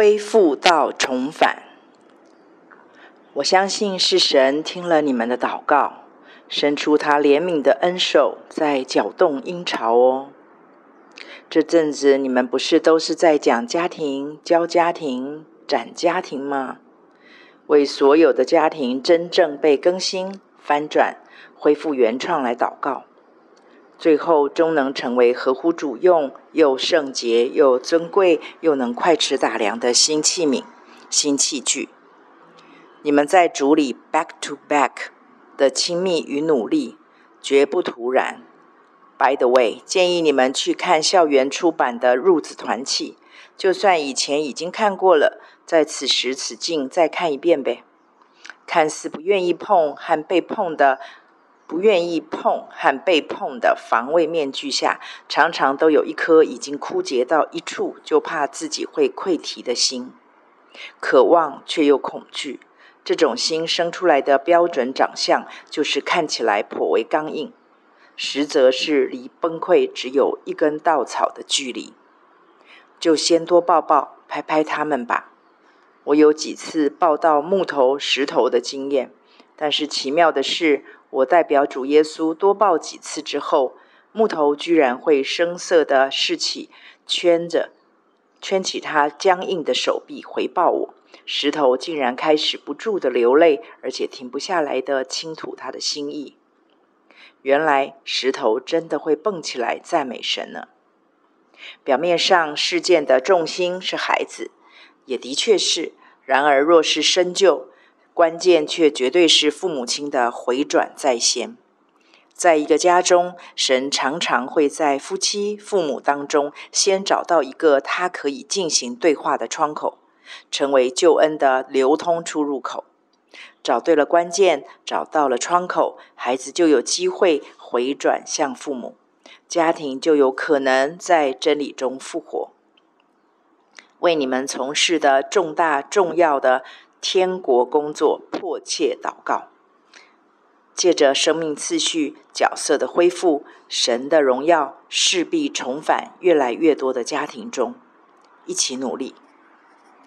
恢复到重返。我相信是神听了你们的祷告，伸出他怜悯的恩手，在搅动阴潮哦。这阵子你们不是都是在讲家庭、教家庭、展家庭吗？为所有的家庭真正被更新、翻转、恢复原创来祷告，最后终能成为合乎主用、又圣洁、又尊贵、又能快持打粮的新器皿、新器具。你们在主里 back to back 的亲密与努力，绝不突然。By the way，建议你们去看校园出版的《Roots 团契》，就算以前已经看过了，在此时此境再看一遍呗。看似不愿意碰和被碰的，不愿意碰和被碰的防卫面具下，常常都有一颗已经枯竭到一处，就怕自己会溃堤的心，渴望却又恐惧。这种心生出来的标准长相，就是看起来颇为刚硬。实则是离崩溃只有一根稻草的距离，就先多抱抱、拍拍他们吧。我有几次抱到木头、石头的经验，但是奇妙的是，我代表主耶稣多抱几次之后，木头居然会生涩地拾起圈着、圈起他僵硬的手臂回报我，石头竟然开始不住地流泪，而且停不下来地倾吐他的心意。原来石头真的会蹦起来赞美神呢。表面上事件的重心是孩子，也的确是。然而若是深究，关键却绝对是父母亲的回转在先。在一个家中，神常常会在夫妻、父母当中先找到一个他可以进行对话的窗口，成为救恩的流通出入口。找对了关键，找到了窗口，孩子就有机会回转向父母，家庭就有可能在真理中复活。为你们从事的重大重要的天国工作迫切祷告，借着生命次序角色的恢复，神的荣耀势必重返越来越多的家庭中，一起努力。